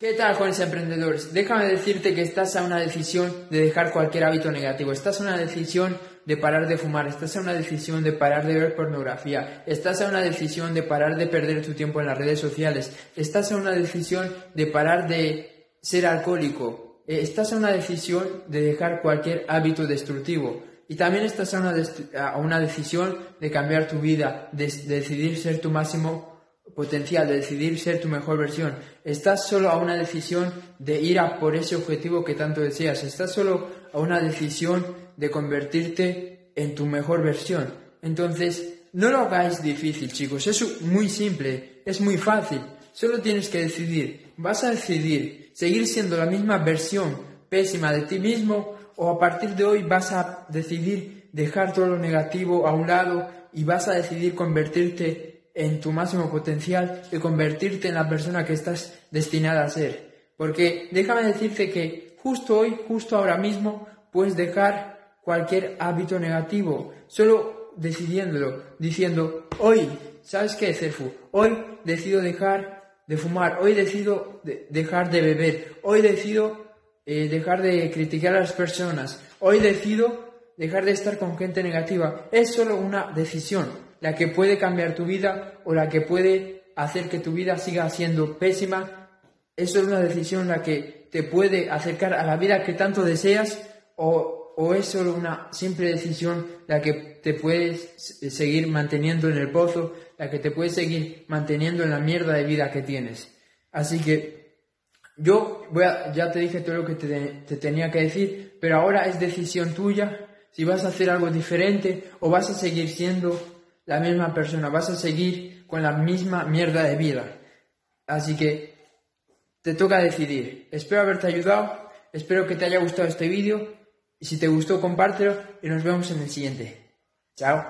¿Qué tal, jóvenes emprendedores? Déjame decirte que estás a una decisión de dejar cualquier hábito negativo. Estás a una decisión de parar de fumar. Estás a una decisión de parar de ver pornografía. Estás a una decisión de parar de perder tu tiempo en las redes sociales. Estás a una decisión de parar de ser alcohólico. Eh, estás a una decisión de dejar cualquier hábito destructivo. Y también estás a una, a una decisión de cambiar tu vida, de decidir ser tu máximo potencial, de decidir ser tu mejor versión. Estás solo a una decisión de ir a por ese objetivo que tanto deseas. Estás solo a una decisión de convertirte en tu mejor versión. Entonces, no lo hagáis difícil, chicos. Es muy simple, es muy fácil. Solo tienes que decidir. ¿Vas a decidir seguir siendo la misma versión pésima de ti mismo o a partir de hoy vas a decidir dejar todo lo negativo a un lado y vas a decidir convertirte en tu máximo potencial y convertirte en la persona que estás destinada a ser. Porque déjame decirte que justo hoy, justo ahora mismo, puedes dejar cualquier hábito negativo, solo decidiéndolo, diciendo, hoy, ¿sabes qué, Cerfu? Hoy decido dejar de fumar, hoy decido dejar de beber, hoy decido eh, dejar de criticar a las personas, hoy decido dejar de estar con gente negativa. Es solo una decisión la que puede cambiar tu vida o la que puede hacer que tu vida siga siendo pésima. Es una decisión la que te puede acercar a la vida que tanto deseas o, o es solo una simple decisión la que te puede seguir manteniendo en el pozo, la que te puede seguir manteniendo en la mierda de vida que tienes. Así que yo voy ya te dije todo lo que te tenía que decir, pero ahora es decisión tuya si vas a hacer algo diferente o vas a seguir siendo la misma persona, vas a seguir con la misma mierda de vida. Así que te toca decidir. Espero haberte ayudado, espero que te haya gustado este vídeo y si te gustó compártelo y nos vemos en el siguiente. Chao.